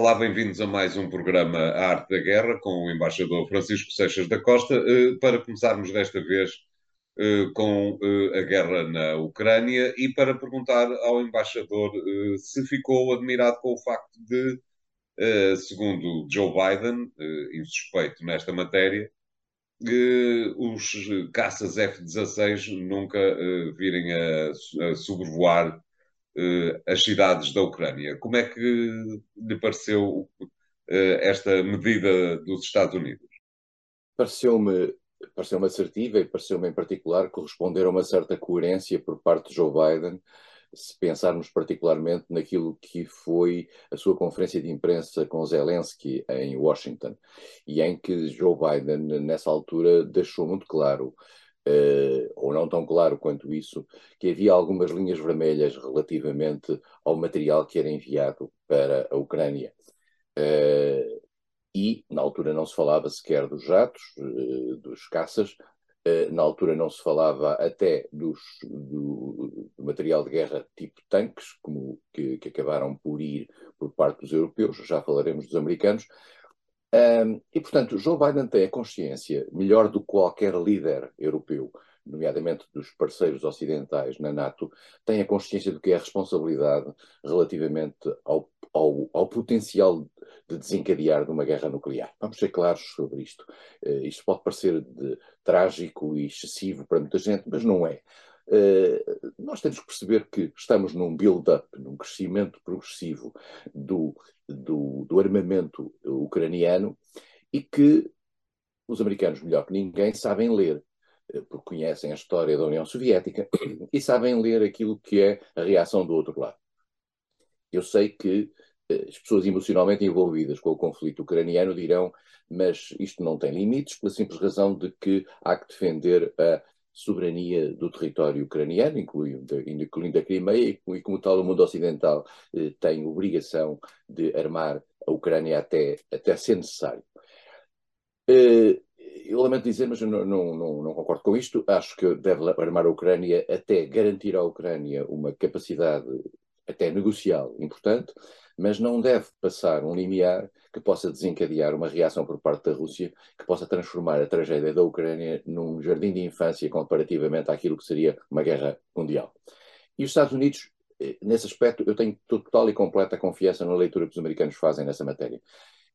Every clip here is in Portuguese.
Olá, bem-vindos a mais um programa A Arte da Guerra com o embaixador Francisco Seixas da Costa, eh, para começarmos desta vez eh, com eh, a guerra na Ucrânia e para perguntar ao embaixador se ficou admirado com o facto de, segundo Joe Biden, insuspeito nesta matéria, os caças F-16 nunca virem a sobrevoar as cidades da Ucrânia. Como é que lhe pareceu uh, esta medida dos Estados Unidos? Pareceu-me pareceu-me assertiva e pareceu-me em particular corresponder a uma certa coerência por parte de Joe Biden, se pensarmos particularmente naquilo que foi a sua conferência de imprensa com Zelensky em Washington, e em que Joe Biden, nessa altura, deixou muito claro uh, ou não tão claro quanto isso, que havia algumas linhas vermelhas relativamente ao material que era enviado para a Ucrânia. Uh, e, na altura, não se falava sequer dos jatos, uh, dos caças, na altura não se falava até dos, do, do, material de guerra tipo tanques, como que, que, acabaram por ir por parte dos europeus, já falaremos dos americanos, um, e, portanto, Joe Biden tem a consciência, melhor do que qualquer líder europeu, nomeadamente dos parceiros ocidentais na NATO, tem a consciência do que é a responsabilidade relativamente ao, ao, ao potencial de desencadear de uma guerra nuclear. Vamos ser claros sobre isto. Uh, isto pode parecer de, trágico e excessivo para muita gente, mas não é. Uh, nós temos que perceber que estamos num build-up, num crescimento progressivo do do, do armamento ucraniano e que os americanos, melhor que ninguém, sabem ler, eh, porque conhecem a história da União Soviética e sabem ler aquilo que é a reação do outro lado. Eu sei que eh, as pessoas emocionalmente envolvidas com o conflito ucraniano dirão, mas isto não tem limites, pela simples razão de que há que defender a soberania do território ucraniano, incluindo, incluindo a Crimeia, e como tal o mundo ocidental eh, tem obrigação de armar a Ucrânia até, até ser necessário. Eh, eu lamento dizer, mas não, não, não, não, concordo com isto. Acho que deve armar a Ucrânia até garantir à Ucrânia uma capacidade até negocial importante, mas não deve passar um limiar que possa desencadear uma reação por parte da Rússia que possa transformar a tragédia da Ucrânia num jardim de infância comparativamente àquilo que seria uma guerra mundial. E os Estados Unidos, eh, nesse aspecto, eu tenho total e completa confiança na leitura que os americanos fazem nessa matéria.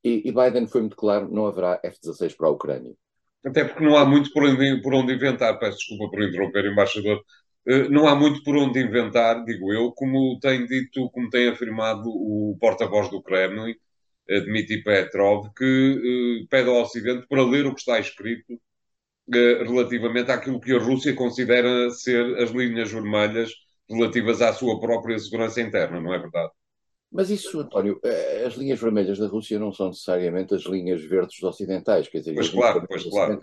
E, e Biden foi muito claro: não haverá F-16 para a Ucrânia. Até porque não há muito por onde, por onde inventar. Peço desculpa por interromper, embaixador. Eh, não há muito por onde inventar, digo eu, como tem dito, como tem afirmado o porta-voz do Kremlin, Dmitry Petrov, que uh, pede ao Ocidente para ler o que está escrito relativamente àquilo que a Rússia considera ser as linhas vermelhas relativas à sua própria segurança interna, não é verdade? Mas isso, António, as linhas vermelhas da Rússia não são necessariamente as linhas verdes ocidentais, quer dizer, pois claro, pois claro.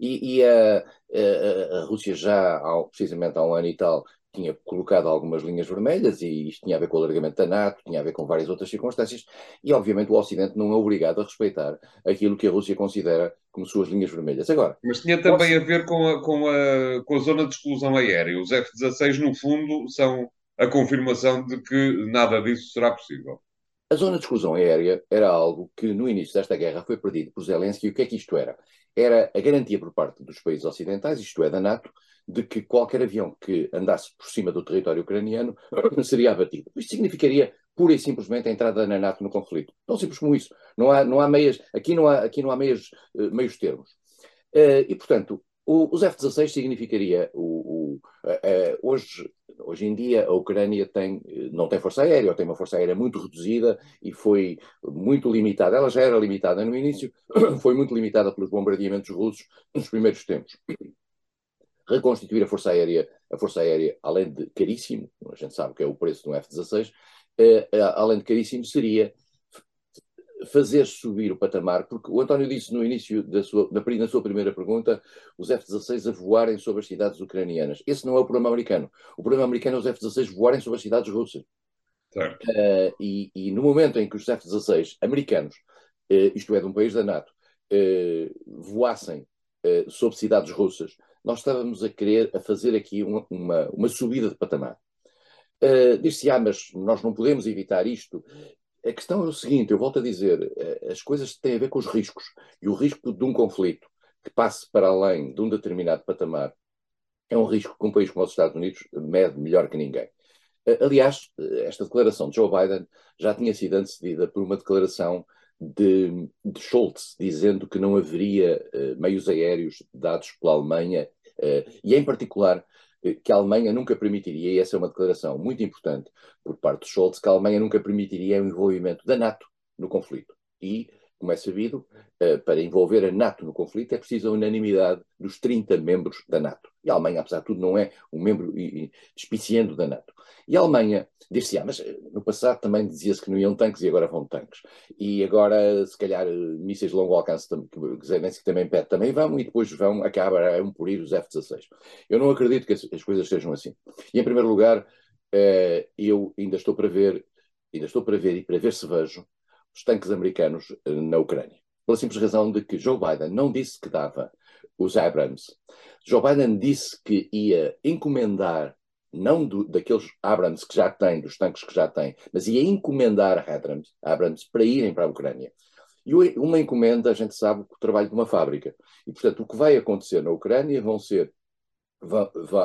E, e a, a, a, Rússia já, há, precisamente há um ano e tal, tinha colocado algumas linhas vermelhas e isto tinha a ver com o alargamento da NATO, tinha a ver com várias outras circunstâncias e obviamente o Ocidente não é obrigado a respeitar aquilo que a Rússia considera como suas linhas vermelhas. Agora, Mas tinha também a ver com a, com, a, com a zona de exclusão aérea. Os F-16 no fundo são a confirmação de que nada disso será possível. A zona de exclusão aérea era algo que no início desta guerra foi perdido por Zelensky. E o que é que isto era? Era a garantia por parte dos países ocidentais, isto é, da NATO, de que qualquer avião que andasse por cima do território ucraniano seria abatido. Isto significaria pura e simplesmente a entrada na NATO no conflito. Tão simples como isso. Não há, não há meias, aqui não há, aqui não há meios, uh, meios termos. Uh, e, portanto, os F-16 significaria o, o uh, hoje, hoje em dia a Ucrânia tem, não tem força aérea, ou tem uma força aérea muito reduzida e foi muito limitada. Ela já era limitada no início, foi muito limitada pelos bombardeamentos russos nos primeiros tempos. Reconstituir a Força Aérea, a Força Aérea, além de caríssimo, a gente sabe que é o preço de um F-16, além de caríssimo, seria fazer subir o patamar, porque o António disse no início da sua, na, sua primeira pergunta, os F-16 a voarem sobre as cidades ucranianas. Esse não é o problema americano. O problema americano é os F-16 voarem sobre as cidades russas. Uh, e, e, no momento em que os F-16 americanos, uh, isto é, de um país da NATO, uh, voassem sobre cidades russas, nós estávamos a querer a fazer aqui uma, uma, uma subida de patamar. Uh, Diz-se, ah, mas nós não podemos evitar isto. A questão é o seguinte: eu volto a dizer, eh, as coisas têm a ver com os riscos. E o risco de um conflito que passe para além de um determinado patamar é um risco que um país como os Estados Unidos mede melhor que ninguém. Eh, aliás, esta declaração de Joe Biden já tinha sido antecedida por uma declaração de, de Schultz, dizendo que não haveria uh, meios aéreos dados pela Alemanha, uh, e em particular que a Alemanha nunca permitiria, e essa é uma declaração muito importante por parte de Scholz, que a Alemanha nunca permitiria o envolvimento da NATO no conflito. E, como é sabido, eh, para envolver a NATO no conflito é preciso a unanimidade dos 30 membros da NATO. E a Alemanha, apesar de tudo, não é um membro despiciando da NATO. E a Alemanha disse, ah, mas eh, no passado também dizia-se que não iam tanques e agora vão tanques. E agora, se calhar, eh, mísseis de longo alcance, que Zelensky também pede, também vão, e depois vão, acaba a um por ir os F-16. Eu não acredito que as, as, coisas sejam assim. E, em primeiro lugar, eh, eu ainda estou para ver, ainda estou para ver e para ver se vejo os tanques americanos eh, na Ucrânia. Pela simples razão de que Joe Biden não disse que dava os Abrams. Joe Biden disse que ia encomendar não do, daqueles Abrams que já tem, dos tanques que já tem, mas ia encomendar Abrams, Abrams para irem para a Ucrânia. E uma encomenda, a gente sabe, o trabalho de uma fábrica. E, portanto, o que vai acontecer na Ucrânia vão ser,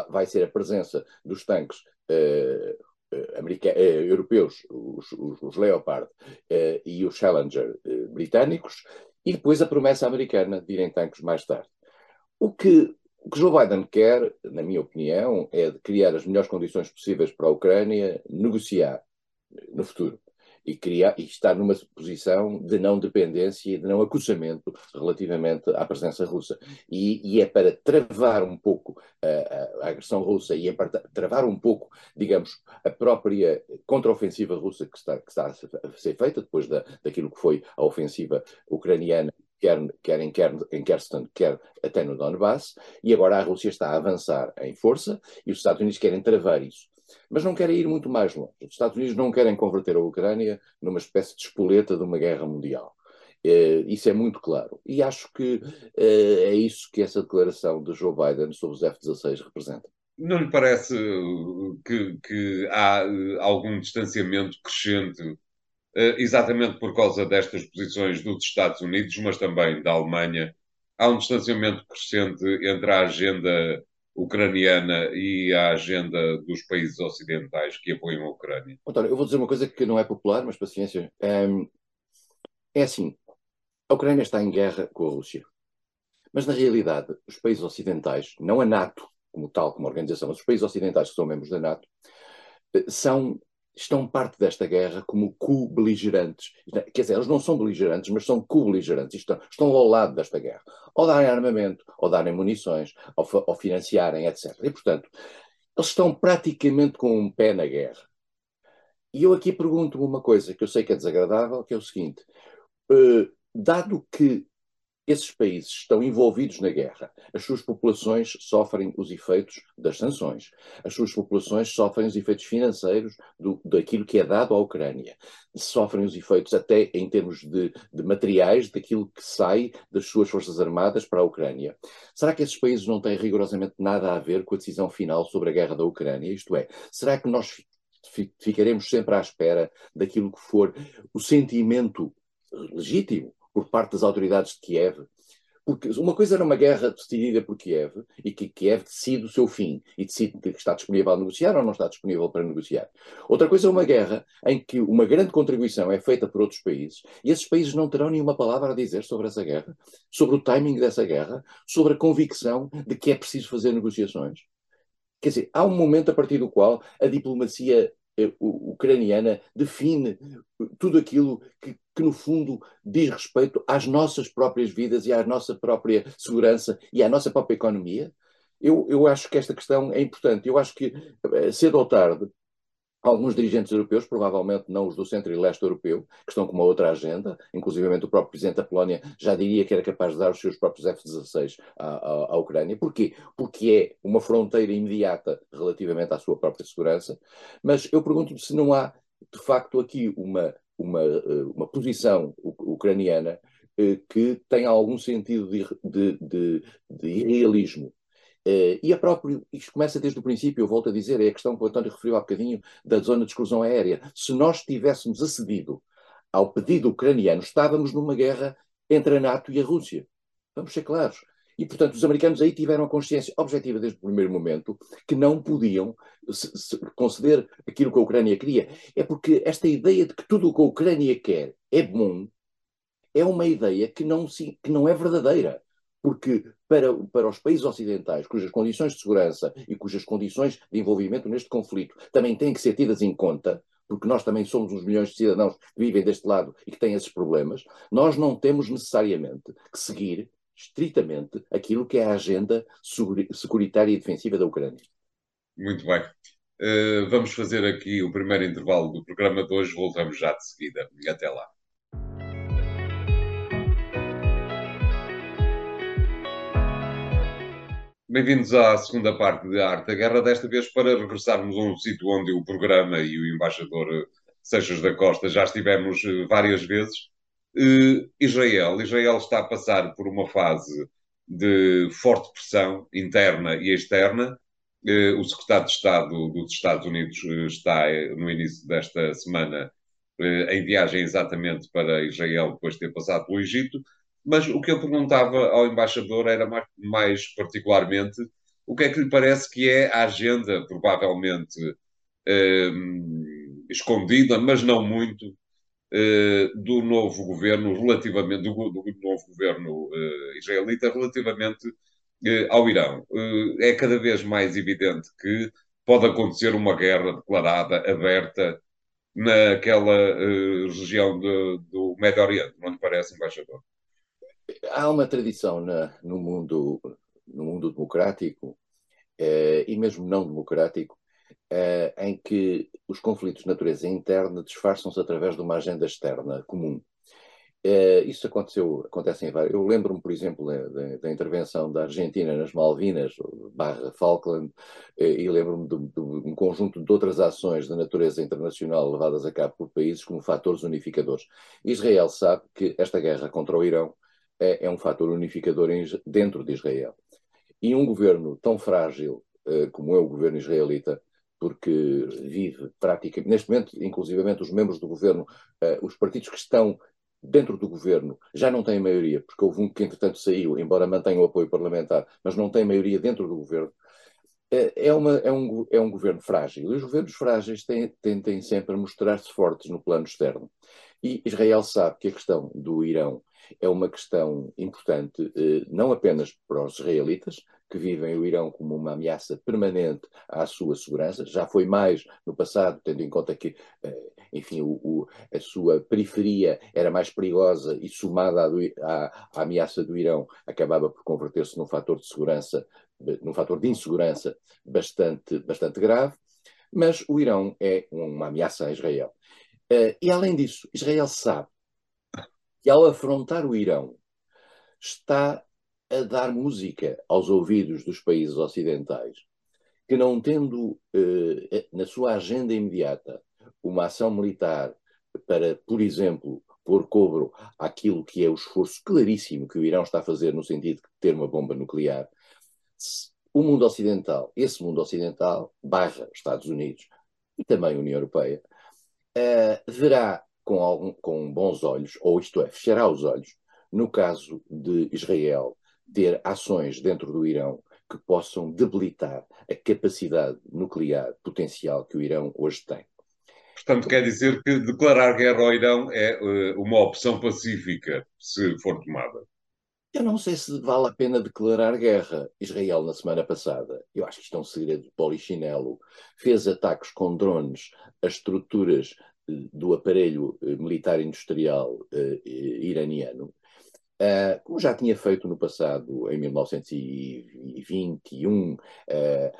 vai, ser a presença dos tanques uh, uh, europeus, os, os, os Leopard e os Challenger britânicos, e depois a promessa americana de irem tanques mais tarde. O que o que Joe Biden quer, na minha opinião, é criar as melhores condições possíveis para a Ucrânia negociar no futuro e, criar, e estar numa posição de não dependência e de não acussamento relativamente à presença russa. E, e é para travar um pouco a, a, agressão russa e é para travar um pouco, digamos, a própria contraofensiva russa que está, que está a ser feita depois da, daquilo que foi a ofensiva ucraniana quer, quer em, quer em quer até no Donbass, e agora a Rússia está a avançar em força e os Estados Unidos querem travar isso. Mas não querem ir muito mais longe. Os Estados Unidos não querem converter a Ucrânia numa espécie de espoleta de uma guerra mundial. Uh, isso é muito claro. E acho que uh, é isso que essa declaração de Joe Biden sobre os F-16 representa. Não lhe parece que, que há uh, algum distanciamento crescente eh, exatamente por causa destas posições dos Estados Unidos, mas também da Alemanha, há um distanciamento crescente entre a agenda ucraniana e a agenda dos países ocidentais que apoiam a Ucrânia. António, eu vou dizer uma coisa que não é popular, mas paciência. É, é assim, a Ucrânia está em guerra com a Rússia. Mas, na realidade, os países ocidentais, não a NATO como tal, como organização, mas os países ocidentais que são membros da NATO, eh, são estão parte desta guerra como co-beligerantes. Quer dizer, eles não são beligerantes, mas são co-beligerantes. Estão, estão ao lado desta guerra. Ou darem armamento, ou darem munições, ou, ou financiarem, etc. E, portanto, eles estão praticamente com um pé na guerra. E eu aqui pergunto uma coisa que eu sei que é desagradável, que é o seguinte. Uh, dado que esses países estão envolvidos na guerra. As suas populações sofrem os efeitos das sanções. As suas populações sofrem os efeitos financeiros do, daquilo que é dado à Ucrânia. Sofrem os efeitos até em termos de, de materiais daquilo que sai das suas forças armadas para a Ucrânia. Será que esses países não têm rigorosamente nada a ver com a decisão final sobre a guerra da Ucrânia? Isto é, será que nós ficaremos sempre à espera daquilo que for o sentimento legítimo por parte das autoridades de Kiev. Porque uma coisa era uma guerra decidida por Kiev e que Kiev decide o seu fim e decide que está disponível a negociar ou não está disponível para negociar. Outra coisa é uma guerra em que uma grande contribuição é feita por outros países e esses países não terão nenhuma palavra a dizer sobre essa guerra, sobre o timing dessa guerra, sobre a convicção de que é preciso fazer negociações. Quer dizer, há um momento a partir do qual a diplomacia ucraniana define tudo aquilo que, que, no fundo, diz respeito às nossas próprias vidas e à nossa própria segurança e à nossa própria economia. Eu, eu acho que esta questão é importante. Eu acho que, eh, cedo ou tarde, alguns dirigentes europeus, provavelmente não os do centro e leste europeu, que estão com uma outra agenda, inclusive o próprio presidente da Polónia já diria que era capaz de dar os seus próprios F-16 à, à, à, Ucrânia. Porquê? Porque é uma fronteira imediata relativamente à sua própria segurança. Mas eu pergunto-me se não há, de facto, aqui uma, uma, eh, uma posição ucraniana eh, que tem algum sentido de, de, de, de Uh, e a próprio, isto começa desde o princípio, eu volto a dizer, é a questão que o António referiu há bocadinho da zona de exclusão aérea. Se nós tivéssemos acedido ao pedido ucraniano, estávamos numa guerra entre a NATO e a Rússia. Vamos ser claros. E, portanto, os americanos aí tiveram a consciência objetiva desde o primeiro momento que não podiam se, se conceder aquilo que a Ucrânia queria. É porque esta ideia de que tudo o que a Ucrânia quer é bom é uma ideia que não, que não é verdadeira. Porque para, para os países ocidentais, cujas condições de segurança e cujas condições de envolvimento neste conflito também têm que ser tidas em conta, porque nós também somos uns milhões de cidadãos que vivem deste lado e que têm esses problemas, nós não temos necessariamente que seguir estritamente aquilo que é a agenda securitária e defensiva da Ucrânia. Muito bem. Uh, vamos fazer aqui o primeiro intervalo do programa de hoje. Voltamos já de seguida. Até lá. Bem-vindos à segunda parte de Arte da Guerra, desta vez para regressarmos a um sítio onde o programa e o embaixador Seixas da Costa já estivemos eh, várias vezes, Uh, Israel. Israel está a passar por uma fase de forte pressão interna e externa. O secretário de Estado dos Estados Unidos está no início desta semana em viagem exatamente para Israel depois de ter passado pelo Egito. Mas o que eu perguntava ao embaixador era mais, particularmente o que é que lhe parece que é a agenda, provavelmente escondida, mas não muito, eh, do novo governo relativamente do, do novo governo uh, israelita relativamente uh, ao Irão. é cada vez mais evidente que pode acontecer uma guerra declarada, aberta, naquela região de, do Médio Oriente, não lhe parece, embaixador? Há uma tradição na, no, mundo, no mundo democrático, e mesmo não democrático, uh, em que os conflitos de natureza interna disfarçam-se através de uma agenda externa comum. Uh, isso aconteceu, acontece em vários. Eu lembro-me, por exemplo, da, da, intervenção da Argentina nas Malvinas, barra Falkland, uh, e lembro-me de, de, um conjunto de outras ações de natureza internacional levadas a cabo por países como fatores unificadores. Israel sabe que esta guerra contra o Irão é, é um fator unificador em, dentro de Israel. E um governo tão frágil uh, como é o governo israelita porque vive praticamente, neste momento, inclusivamente os membros do governo, uh, os partidos que estão dentro do governo já não têm maioria, porque houve um que entretanto saiu, embora mantenha o apoio parlamentar, mas não tem maioria dentro do governo. Uh, é, uma, é, um, é um governo frágil. E os governos frágeis têm, tendem sempre mostrar-se fortes no plano externo. E Israel sabe que a questão do Irão é uma questão importante, uh, não apenas para os israelitas, que vivem o Irão como uma ameaça permanente à sua segurança. Já foi mais no passado, tendo em conta que, eh, enfim, o, o, a sua periferia era mais perigosa e somada à, à, à ameaça do Irão acabava por converter-se num fator de segurança, num fator de insegurança bastante, bastante grave. Mas o Irão é uma ameaça a Israel. Eh, e além disso, Israel sabe que ao afrontar o Irão está a dar música aos ouvidos dos países ocidentais, que não tendo eh, na sua agenda imediata uma ação militar para, por exemplo, pôr cobro àquilo que é o esforço claríssimo que o Irão está a fazer no sentido de ter uma bomba nuclear, o mundo ocidental, esse mundo ocidental, barra Estados Unidos e também União Europeia, uh, verá com, algum, com bons olhos, ou isto é, fechará os olhos, no caso de Israel ter ações dentro do Irão que possam debilitar a capacidade nuclear potencial que o Irão hoje tem. Portanto, quer dizer que declarar guerra ao Irão é uh, uma opção pacífica, se for tomada. Eu não sei se vale a pena declarar guerra. Israel, na semana passada, eu acho que isto é um segredo de polichinelo, fez ataques com drones a estruturas do aparelho uh, militar industrial iraniano Uh, como já tinha feito no passado, em 1921, uh,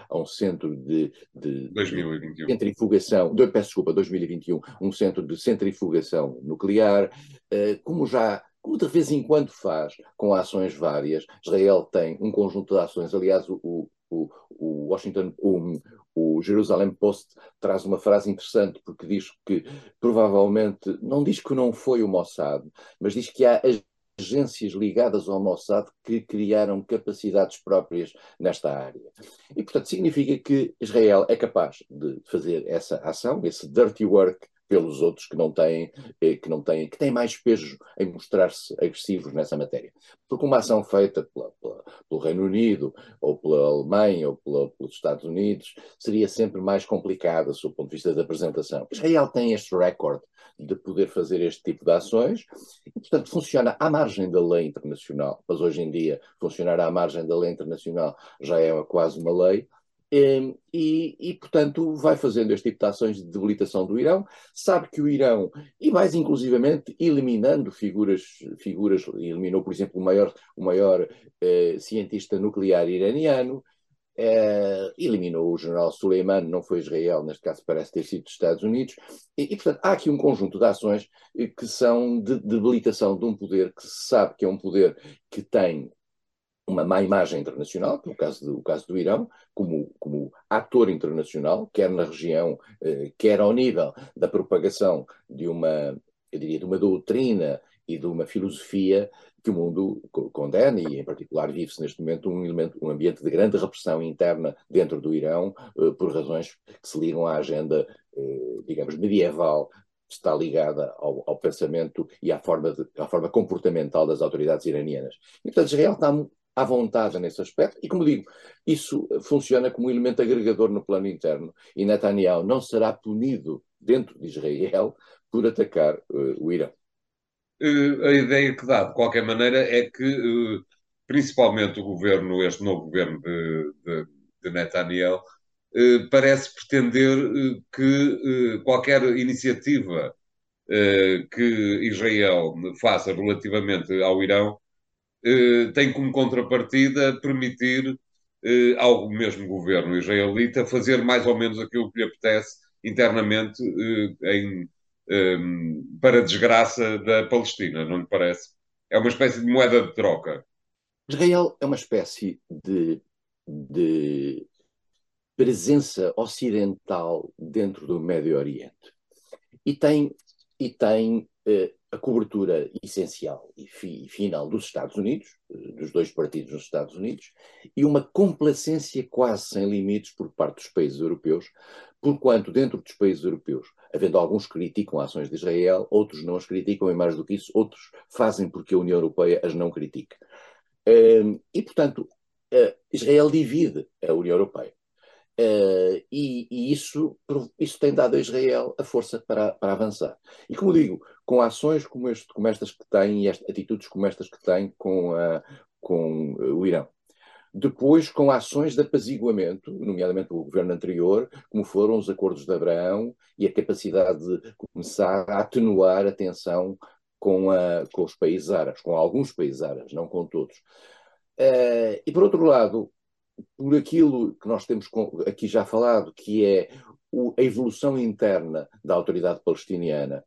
a um centro de, de, 2021. de centrifugação, de, peço desculpa, 2021, um centro de centrifugação nuclear, uh, como já como de vez em quando faz, com ações várias. Israel tem um conjunto de ações, aliás, o, o, o Washington, o, o Jerusalem Post traz uma frase interessante, porque diz que provavelmente, não diz que não foi o Mossad, mas diz que há agências ligadas ao Mossad que criaram capacidades próprias nesta área. E, portanto, significa que Israel é capaz de fazer essa ação, esse dirty work pelos outros que não têm, eh, que não têm, que têm mais peso em mostrar-se agressivos nessa matéria. Porque uma ação feita pela, pela, pelo Reino Unido, ou pela Alemanha, ou pela, pelos Estados Unidos, seria sempre mais complicada do ponto de vista da apresentação. Israel tem este recorde de poder fazer este tipo de ações e, portanto, funciona à margem da lei internacional, mas hoje em dia funcionar à margem da lei internacional já é quase uma lei, e, e, portanto, vai fazendo este tipo de ações de debilitação do Irão. Sabe que o Irão, e mais inclusivamente eliminando figuras, figuras eliminou, por exemplo, o maior, o maior eh, cientista nuclear iraniano, eh, eliminou o general Soleimani, não foi Israel, neste caso parece ter sido dos Estados Unidos, e, e, portanto há aqui um conjunto de ações que são de debilitação de um poder que se sabe que é um poder que tem uma má imagem internacional, que é o caso do, caso do Irão, como, como ator internacional, quer na região, eh, quer ao nível da propagação de uma, eu diria, de uma doutrina e de uma filosofia que o mundo condena e, em particular, vive-se neste momento um, elemento, um ambiente de grande repressão interna dentro do Irão, eh, por razões que se ligam à agenda, eh, digamos, medieval está ligada ao, ao, pensamento e à forma, de, à forma comportamental das autoridades iranianas. E, portanto, Israel está à vontade nesse aspecto, e como digo, isso funciona como elemento agregador no plano interno, e Netanyahu não será punido dentro de Israel por atacar uh, o Irão. Uh, a ideia que dá, de qualquer maneira, é que, uh, principalmente o governo, este novo governo de, de, de Netanyahu, parece pretender que qualquer iniciativa que Israel faça relativamente ao Irão tem como contrapartida permitir eh, ao mesmo governo israelita fazer mais ou menos aquilo que lhe apetece internamente eh, em, para desgraça da Palestina, não lhe parece? É uma espécie de moeda de troca. Israel é uma espécie de, de presença ocidental dentro do Médio Oriente e tem, e tem a cobertura essencial e, fi, final dos Estados Unidos, eh, dos dois partidos nos Estados Unidos, e uma complacência quase sem limites por parte dos países europeus, porquanto dentro dos países europeus, havendo alguns que criticam ações de Israel, outros não as criticam, e mais do que isso, outros fazem porque a União Europeia as não critica. Ehm, e, portanto, eh, Israel divide a União Europeia. Uh, e, e isso, isso tem dado a Israel a força para, para avançar. E como digo, com ações como, este, como estas que tem e atitudes como estas que tem com, a, com o Irão. Depois, com ações de apaziguamento, nomeadamente o governo anterior, como foram os acordos de Abraão e a capacidade de começar a atenuar a tensão com, a, com os países árabes, com alguns países árabes, não com todos. Uh, e por outro lado, por aquilo que nós temos aqui já falado, que é a evolução interna da autoridade palestiniana,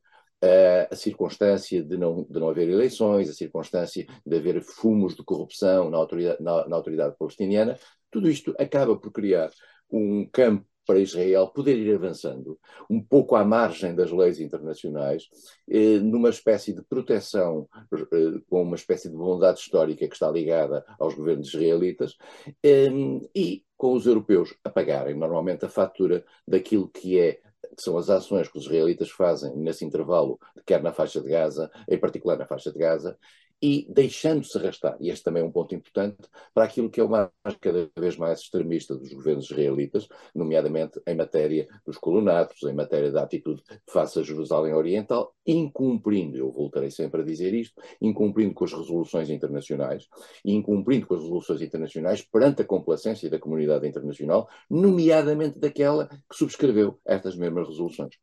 a circunstância de não, de não haver eleições, a circunstância de haver fumos de corrupção na autoridade, na, na autoridade palestiniana, tudo isto acaba por criar um campo para Israel poder ir avançando, um pouco à margem das leis internacionais, eh, numa espécie de proteção, eh, com uma espécie de bondade histórica que está ligada aos governos israelitas, eh, e com os europeus a pagarem normalmente a fatura daquilo que é que são as ações que os israelitas fazem nesse intervalo, quer na faixa de Gaza, em particular na faixa de Gaza, e deixando-se arrastar, e este também é um ponto importante, para aquilo que é uma cada vez mais extremista dos governos israelitas, nomeadamente em matéria dos colonatos, em matéria da atitude face a Jerusalém Oriental, incumprindo, eu voltarei sempre a dizer isto, incumprindo com as resoluções internacionais e incumprindo com as resoluções internacionais perante a complacência da comunidade internacional, nomeadamente daquela que subscreveu estas mesmas resoluções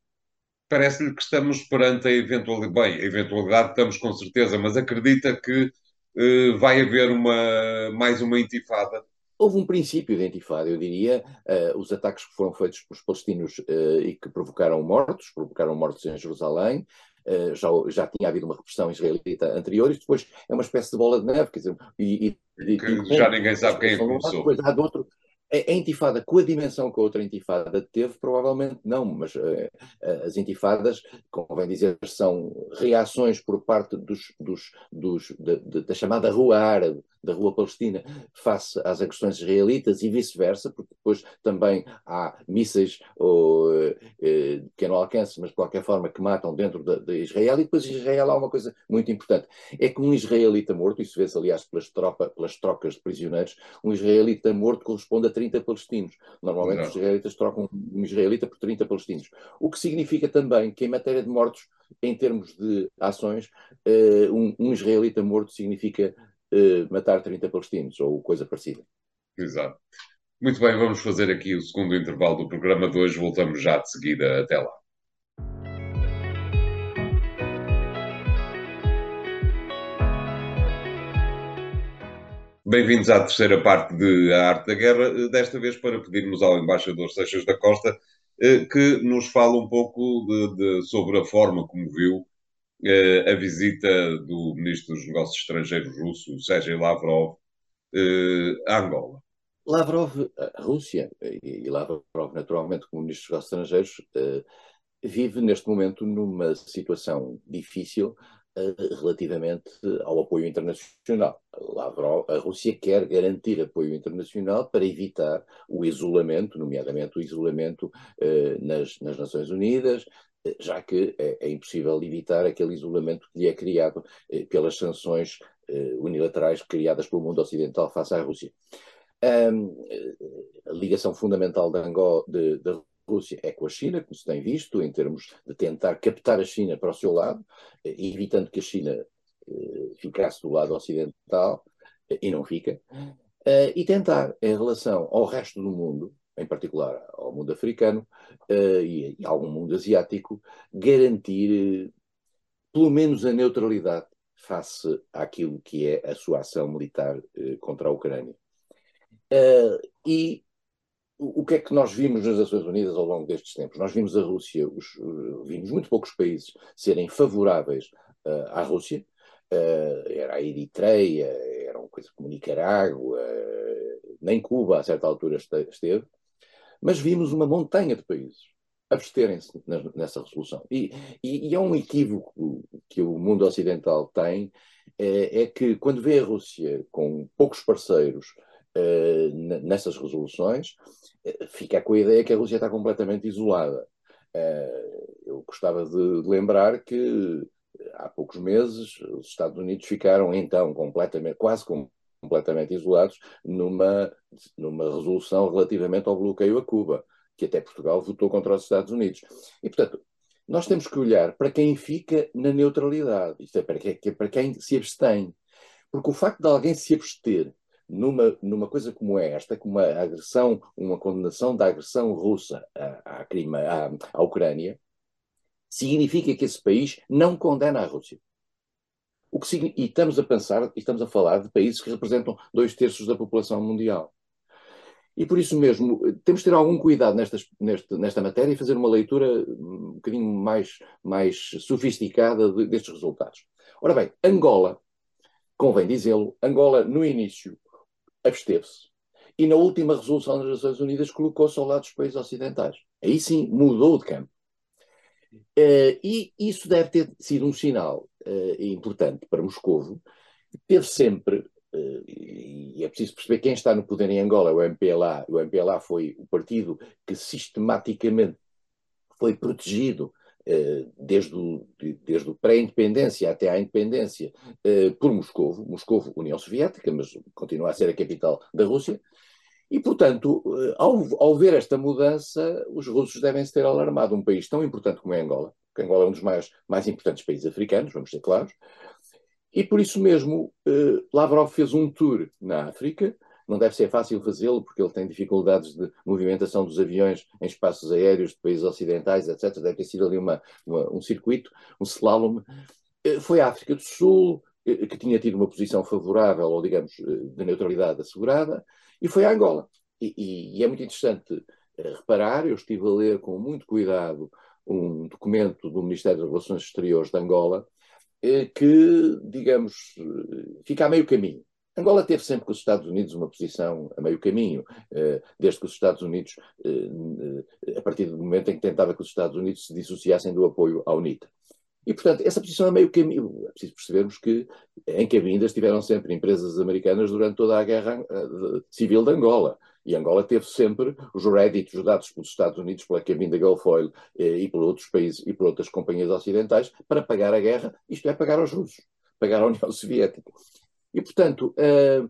parece-lhe que estamos perante a eventualidade, bem, a eventualidade estamos com certeza, mas acredita que uh, vai haver uma, mais uma intifada? Houve um princípio de intifada, eu diria, uh, os ataques que foram feitos pelos palestinos uh, e que provocaram mortos, provocaram mortos em Jerusalém, Uh, já, já tinha havido uma repressão israelita anterior, e depois é uma espécie de bola de neve, quer dizer, e, e, e que já ninguém sabe quem é começou. Depois há de outro, a intifada com a dimensão que a outra intifada teve, provavelmente não, mas uh, as intifadas, convém dizer, são reações por parte dos, dos, dos da, da, chamada rua árabe da rua palestina face às agressões israelitas e vice-versa, porque depois também há mísseis ou, eh, de pequeno alcance, mas de qualquer forma que matam dentro de, de, Israel. E depois Israel há uma coisa muito importante, é que um israelita morto, isso vê-se aliás pelas, tropa, pelas trocas de prisioneiros, um israelita morto corresponde a 30 palestinos. Normalmente Não. os israelitas trocam um israelita por 30 palestinos. O que significa também que em matéria de mortos, em termos de ações, uh, um, um, israelita morto significa uh, matar 30 palestinos, ou coisa parecida. Exato. Muito bem, vamos fazer aqui o segundo intervalo do programa de hoje. Voltamos já de seguida. Até lá. Bem-vindos à terceira parte de A Arte da Guerra, desta vez para pedirmos ao embaixador Seixas da Costa eh, que nos fale um pouco de, de, sobre a forma como viu eh, a visita do Ministro dos Negócios Estrangeiros russo, Sergei Lavrov, eh, a Angola. Lavrov, a Rússia, e Lavrov naturalmente como Ministro dos Negócios Estrangeiros, vive neste momento numa situação difícil relativamente ao apoio internacional. Lavrov, a Rússia quer garantir apoio internacional para evitar o isolamento, nomeadamente o isolamento eh, nas, nas, Nações Unidas, eh, já que é, é, impossível evitar aquele isolamento que lhe é criado eh, pelas sanções eh, unilaterais criadas pelo mundo ocidental face à Rússia. Um, a ligação fundamental da, de Rússia é com a China, como se tem visto, em termos de tentar captar a China para o seu lado, eh, evitando que a China eh, ficasse do lado ocidental, eh, e não fica, e tentar, em relação ao resto do mundo, em particular ao mundo africano e, e algum mundo asiático, garantir pelo menos a neutralidade face àquilo que é a sua ação militar contra a Ucrânia. e o que é que nós vimos nas Nações Unidas ao longo destes tempos? Nós vimos a Rússia, os, vimos muito poucos países serem favoráveis uh, à Rússia. Uh, era a Eritreia, eram coisas como Nicarágua, uh, nem Cuba a certa altura esteve. Mas vimos uma montanha de países absterem-se nessa resolução. E, e, e, é um equívoco que o mundo ocidental tem, é, é que quando vê a Rússia com poucos parceiros uh, nessas resoluções, uh, fica com a ideia que a Rússia está completamente isolada. Uh, eu gostava de lembrar que há poucos meses os Estados Unidos ficaram então completamente, quase completamente isolados numa, numa resolução relativamente ao bloqueio a Cuba, que até Portugal votou contra os Estados Unidos. E, portanto, nós temos que olhar para quem fica na neutralidade, isto é, para quem, para quem se abstém. Porque o facto de alguém se abster numa, numa coisa como esta, como uma agressão, uma condenação da agressão russa à, à, à, à Ucrânia, significa que esse país não condena a Rússia. O que, e estamos a pensar, estamos a falar de países que representam dois terços da população mundial. E por isso mesmo, temos de ter algum cuidado nestas, nesta, nesta matéria e fazer uma leitura um bocadinho mais, mais sofisticada de, destes resultados. Ora bem, Angola, convém dizê-lo, Angola no início absteve-se. E na última resolução das Nações Unidas colocou-se ao lado dos países ocidentais. Aí sim mudou de campo. Uh, e isso deve ter sido um sinal uh, importante para Moscovo. Teve sempre, uh, e é preciso perceber quem está no poder em Angola, o MPLA. O MPLA foi o partido que sistematicamente foi protegido eh, desde o, desde o pré-independência até à independência por Moscovo, Moscovo, União Soviética, mas continua a ser a capital da Rússia, e, portanto, ao, ao ver esta mudança, os russos devem se ter alarmado. Um país tão importante como é Angola, Angola é um dos mais, mais importantes países africanos, vamos ser claros, e por isso mesmo Lavrov fez um tour na África, não deve ser fácil fazê-lo, porque ele tem dificuldades de movimentação dos aviões em espaços aéreos de países ocidentais, etc. Deve ter sido ali uma, uma, um circuito, um slalom. Eh, foi a África do Sul, eh, que tinha tido uma posição favorável, ou digamos, eh, de neutralidade assegurada, e foi a Angola. E, e, e é muito interessante reparar, eu estive a ler com muito cuidado um documento do Ministério das Relações Exteriores de Angola, que, digamos, fica a meio caminho. Angola teve sempre com os Estados Unidos uma posição a meio caminho, eh, desde que os Estados Unidos, eh, eh, a partir do momento em que tentava que os Estados Unidos se dissociassem do apoio à UNITA. E, portanto, essa posição a meio caminho, é preciso percebermos que em Cabinda estiveram sempre empresas americanas durante toda a guerra civil de Angola. E Angola teve sempre os réditos dados pelos Estados Unidos, pela Cabinda Gulf Oil e por outros países e por outras companhias ocidentais para pagar a guerra, isto é, pagar aos russos, pagar à União Soviética. E, portanto, uh,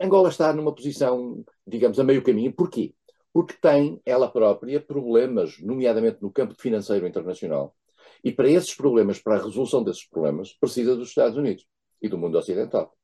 Angola está numa posição, digamos, a meio caminho. Porquê? Porque tem ela própria problemas, nomeadamente no campo financeiro internacional. E para esses problemas, para a resolução desses problemas, precisa dos Estados Unidos e do mundo ocidental.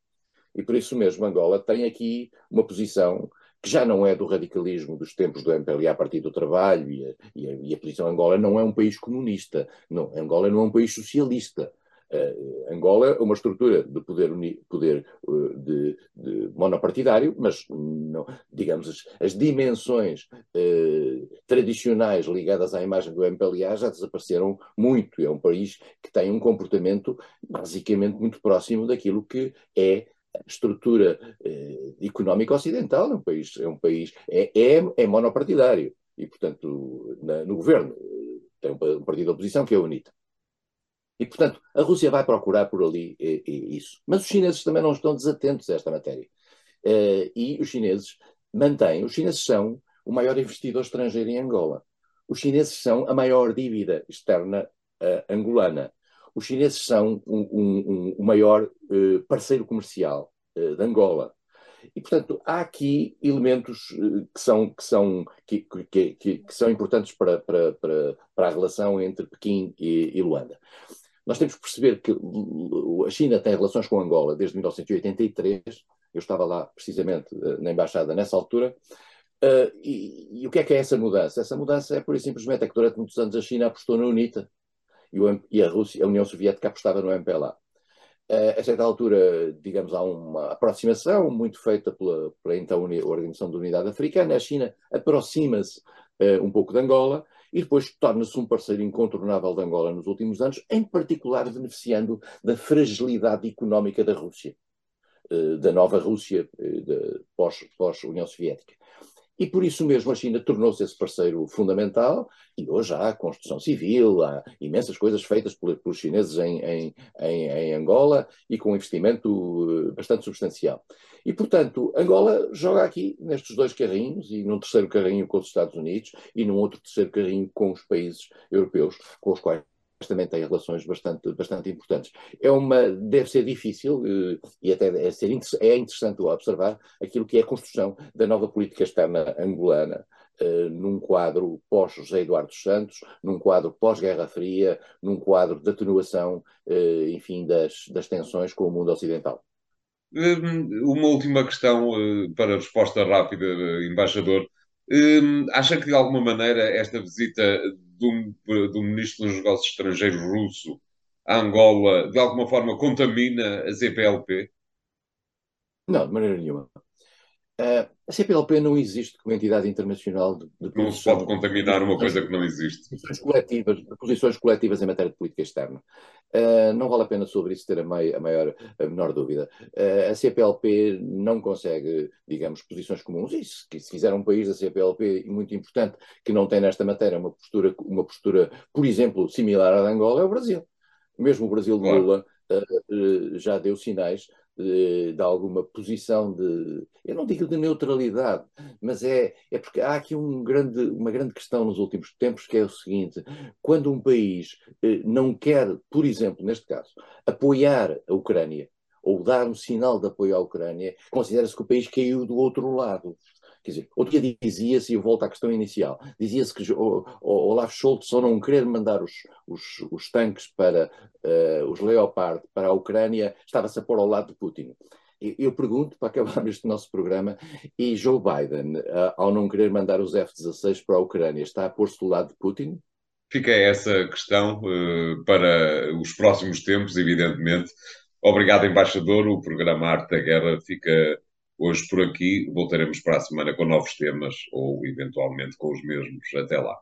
E por isso mesmo Angola tem aqui uma posição que já não é do radicalismo dos tempos do MPLA a partir do trabalho, e a, e a, e a posição Angola não é um país comunista, não, Angola não é um país socialista, Uh, Angola é uma estrutura de poder, uni, poder uh, de, de, monopartidário, mas não, digamos as, as dimensões uh, tradicionais ligadas à imagem do MPLA já desapareceram muito. É um país que tem um comportamento basicamente muito próximo daquilo que é a estrutura económica ocidental. É um país, é, um país é, é, é monopartidário e, portanto, na, no governo tem um, partido de oposição que é o UNITA. E, portanto, a Rússia vai procurar por ali e, e isso. Mas os chineses também não estão desatentos a esta matéria. Uh, e os chineses mantêm, os chineses são o maior investidor estrangeiro em Angola. Os chineses são a maior dívida externa uh, angolana. Os chineses são o um, um, um, maior uh, parceiro comercial de Angola. E, portanto, há aqui elementos que são, que são, que, que, que são importantes para, para, para, para, a relação entre Pequim e, e Luanda. Nós temos que perceber que a China tem relações com Angola desde 1983. Eu estava lá precisamente eh, na embaixada nessa altura. Uh, e, e, o que é que é essa mudança? Essa mudança é pura e simplesmente é que durante muitos anos a China apostou na UNITA e, o, e a, Rússia, a União Soviética apostava no MPLA. Uh, a certa altura, digamos, há uma aproximação muito feita pela, pela então Organização da Unidade Africana. A China aproxima-se uh, um pouco de Angola e depois torna-se um parceiro incontornável de Angola nos últimos anos, em particular beneficiando da fragilidade económica da Rússia, eh, da nova Rússia eh, pós-União Soviética. E por isso mesmo a China tornou-se esse parceiro fundamental e hoje há construção civil, há imensas coisas feitas pelos chineses em, em, em, em Angola e com um investimento eh, bastante substancial. E, portanto, Angola joga aqui nestes dois carrinhos e num terceiro carrinho com os Estados Unidos e num outro terceiro carrinho com os países europeus, com os quais também tem relações bastante, bastante importantes. É uma, deve ser difícil eh, e até é, ser, é interessante observar aquilo que é a construção da nova política externa angolana uh, num quadro pós-José Eduardo Santos, num quadro pós-Guerra Fria, num quadro de atenuação, uh, enfim, das, das tensões com o mundo ocidental. Hum, uma última questão para resposta rápida, embaixador. Hum, acha que de alguma maneira esta visita do, do ministro dos Negócios Estrangeiros russo a Angola de alguma forma contamina a CPLP? Não, de maneira nenhuma. Uh, a CPLP não existe como entidade internacional de, de Não se pode contaminar uma coisa que não existe. Posições coletivas, posições coletivas em matéria de política externa. Uh, não vale a pena sobre isso ter a, mei, a maior, a menor dúvida. Uh, a CPLP não consegue, digamos, posições comuns. E se, se quiser um país da CPLP muito importante que não tem nesta matéria uma postura, uma postura, por exemplo, similar à da Angola, é o Brasil. Mesmo o Brasil de Lula já deu sinais de, alguma posição de, eu não digo de neutralidade, mas é, é porque há aqui um grande, uma grande questão nos últimos tempos que é o seguinte: quando um país eh, não quer, por exemplo, neste caso, apoiar a Ucrânia ou dar um sinal de apoio à Ucrânia, considera-se que o país caiu do outro lado. Quer dizer, outro dia dizia-se, e eu volto à questão inicial, dizia-se que o, o Olaf Scholz só não querer mandar os, os, os tanques para uh, os Leopard para a Ucrânia, estava-se a pôr ao lado de Putin. Eu pergunto, para acabar este nosso programa, e Joe Biden, uh, ao não querer mandar os F-16 para a Ucrânia, está a pôr-se do lado de Putin? Fica essa questão uh, para os próximos tempos, evidentemente. Obrigado, embaixador. O programa Arte da Guerra fica Hoje por aqui, voltaremos para a semana com novos temas ou eventualmente com os mesmos. Até lá.